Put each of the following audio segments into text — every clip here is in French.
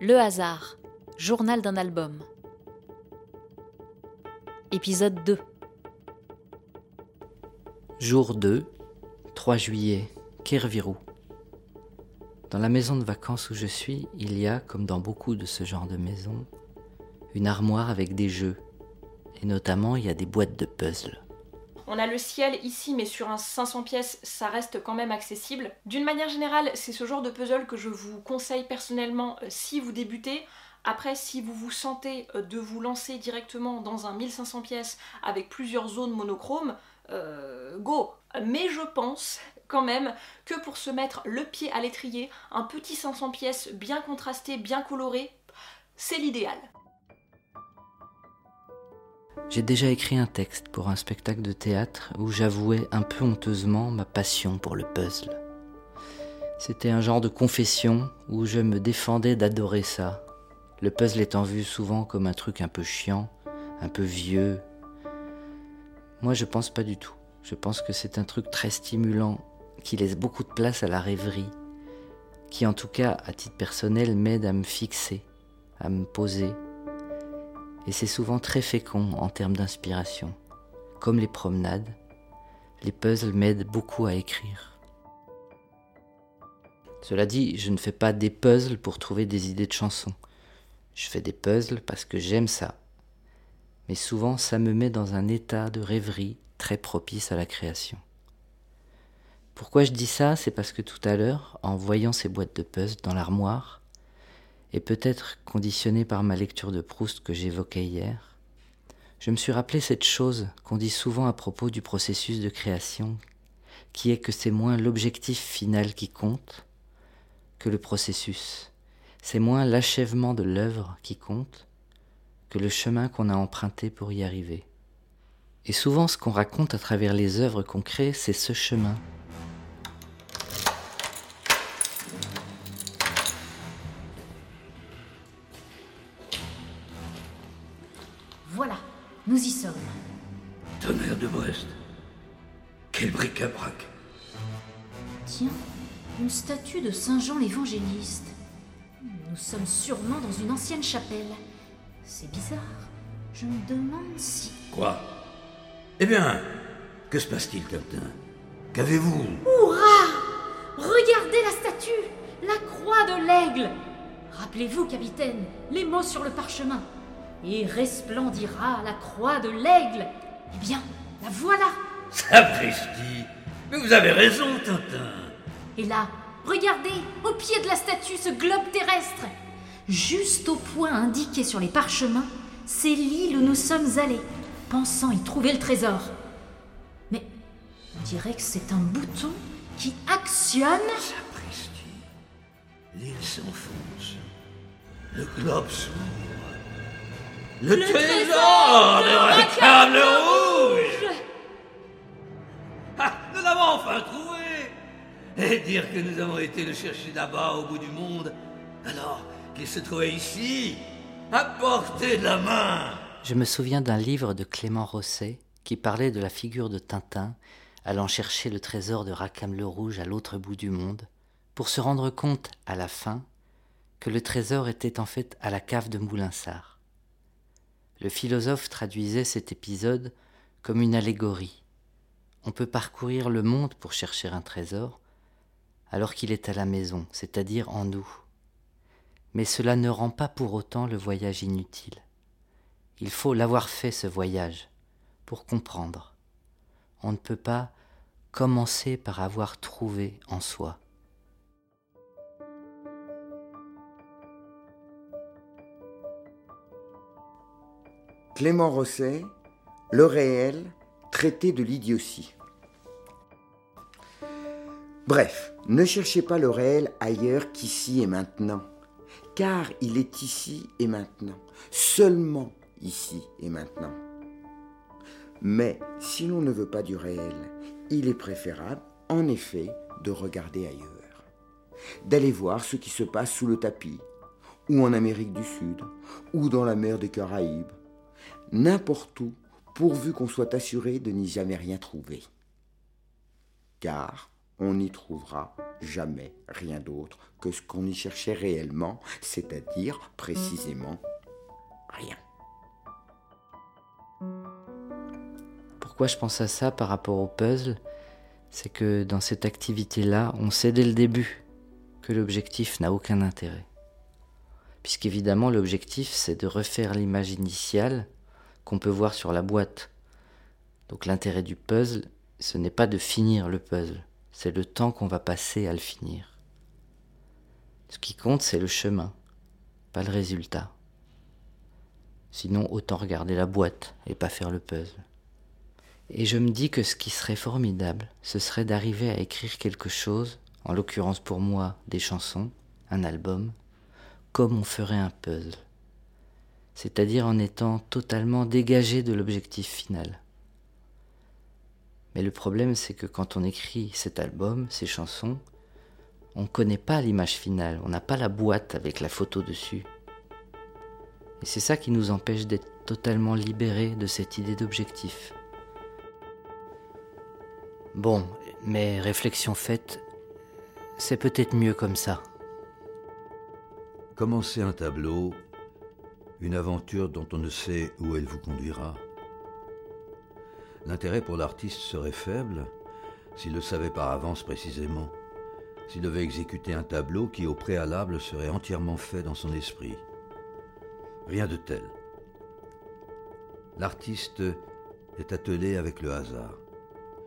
Le hasard, journal d'un album. Épisode 2. Jour 2, 3 juillet, Kervirou. Dans la maison de vacances où je suis, il y a, comme dans beaucoup de ce genre de maisons, une armoire avec des jeux. Et notamment, il y a des boîtes de puzzles. On a le ciel ici, mais sur un 500 pièces, ça reste quand même accessible. D'une manière générale, c'est ce genre de puzzle que je vous conseille personnellement euh, si vous débutez. Après, si vous vous sentez euh, de vous lancer directement dans un 1500 pièces avec plusieurs zones monochromes, euh, go Mais je pense quand même que pour se mettre le pied à l'étrier, un petit 500 pièces bien contrasté, bien coloré, c'est l'idéal. J'ai déjà écrit un texte pour un spectacle de théâtre où j'avouais un peu honteusement ma passion pour le puzzle. C'était un genre de confession où je me défendais d'adorer ça, le puzzle étant vu souvent comme un truc un peu chiant, un peu vieux. Moi je pense pas du tout. Je pense que c'est un truc très stimulant qui laisse beaucoup de place à la rêverie, qui en tout cas à titre personnel m'aide à me fixer, à me poser, et c'est souvent très fécond en termes d'inspiration. Comme les promenades, les puzzles m'aident beaucoup à écrire. Cela dit, je ne fais pas des puzzles pour trouver des idées de chansons. Je fais des puzzles parce que j'aime ça. Mais souvent, ça me met dans un état de rêverie très propice à la création. Pourquoi je dis ça? C'est parce que tout à l'heure, en voyant ces boîtes de puzzles dans l'armoire, et peut-être conditionné par ma lecture de Proust que j'évoquais hier, je me suis rappelé cette chose qu'on dit souvent à propos du processus de création, qui est que c'est moins l'objectif final qui compte que le processus. C'est moins l'achèvement de l'œuvre qui compte que le chemin qu'on a emprunté pour y arriver. Et souvent ce qu'on raconte à travers les œuvres qu'on crée, c'est ce chemin Voilà, nous y sommes. Tonnerre de Brest. Quel bric-à-brac. Tiens, une statue de Saint Jean l'Évangéliste. Nous sommes sûrement dans une ancienne chapelle. C'est bizarre. Je me demande si... Quoi? Eh bien, que se passe-t-il, Tintin Qu'avez-vous? Hurrah Regardez la statue La croix de l'aigle Rappelez-vous, capitaine, les mots sur le parchemin. Et resplendira la croix de l'aigle. Eh bien, la voilà Sapristi Mais vous avez raison, Tintin Et là, regardez, au pied de la statue, ce globe terrestre. Juste au point indiqué sur les parchemins, c'est l'île où nous sommes allés, pensant y trouver le trésor. Mais on dirait que c'est un bouton qui actionne. Sapristi L'île s'enfonce. Le globe s'ouvre. Le, trésor de Rackham le Rouge. Ah, nous l'avons enfin trouvé. Et dire que nous avons été le chercher là-bas au bout du monde, alors qu'il se trouvait ici, à portée de la main. Je me souviens d'un livre de Clément Rosset qui parlait de la figure de Tintin allant chercher le trésor de Rackham le Rouge à l'autre bout du monde, pour se rendre compte, à la fin, que le trésor était en fait à la cave de Moulinsart. Le philosophe traduisait cet épisode comme une allégorie. On peut parcourir le monde pour chercher un trésor, alors qu'il est à la maison, c'est-à-dire en nous. Mais cela ne rend pas pour autant le voyage inutile. Il faut l'avoir fait ce voyage pour comprendre. On ne peut pas commencer par avoir trouvé en soi. Clément Rosset, Le réel, traité de l'idiotie. Bref, ne cherchez pas le réel ailleurs qu'ici et maintenant, car il est ici et maintenant, seulement ici et maintenant. Mais si l'on ne veut pas du réel, il est préférable, en effet, de regarder ailleurs, d'aller voir ce qui se passe sous le tapis, ou en Amérique du Sud, ou dans la mer des Caraïbes, n'importe où, pourvu qu'on soit assuré de n'y jamais rien trouver. Car on n'y trouvera jamais rien d'autre que ce qu'on y cherchait réellement, c'est-à-dire précisément rien. Pourquoi je pense à ça par rapport au puzzle? C'est que dans cette activité-là, on sait dès le début que l'objectif n'a aucun intérêt. Puisqu'évidemment, l'objectif, c'est de refaire l'image initiale qu'on peut voir sur la boîte. Donc l'intérêt du puzzle, ce n'est pas de finir le puzzle, c'est le temps qu'on va passer à le finir. Ce qui compte, c'est le chemin, pas le résultat. Sinon, autant regarder la boîte et pas faire le puzzle. Et je me dis que ce qui serait formidable, ce serait d'arriver à écrire quelque chose, en l'occurrence pour moi des chansons, un album, comme on ferait un puzzle. C'est-à-dire en étant totalement dégagé de l'objectif final. Mais le problème, c'est que quand on écrit cet album, ces chansons, on ne connaît pas l'image finale, on n'a pas la boîte avec la photo dessus. Et c'est ça qui nous empêche d'être totalement libérés de cette idée d'objectif. Bon, mais réflexion faite, c'est peut-être mieux comme ça. Commencer un tableau, une aventure dont on ne sait où elle vous conduira. L'intérêt pour l'artiste serait faible s'il le savait par avance précisément, s'il devait exécuter un tableau qui au préalable serait entièrement fait dans son esprit. Rien de tel. L'artiste est attelé avec le hasard.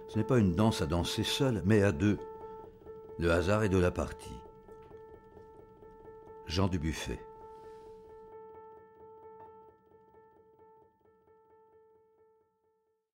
Ce n'est pas une danse à danser seul, mais à deux. Le hasard est de la partie. Jean Dubuffet.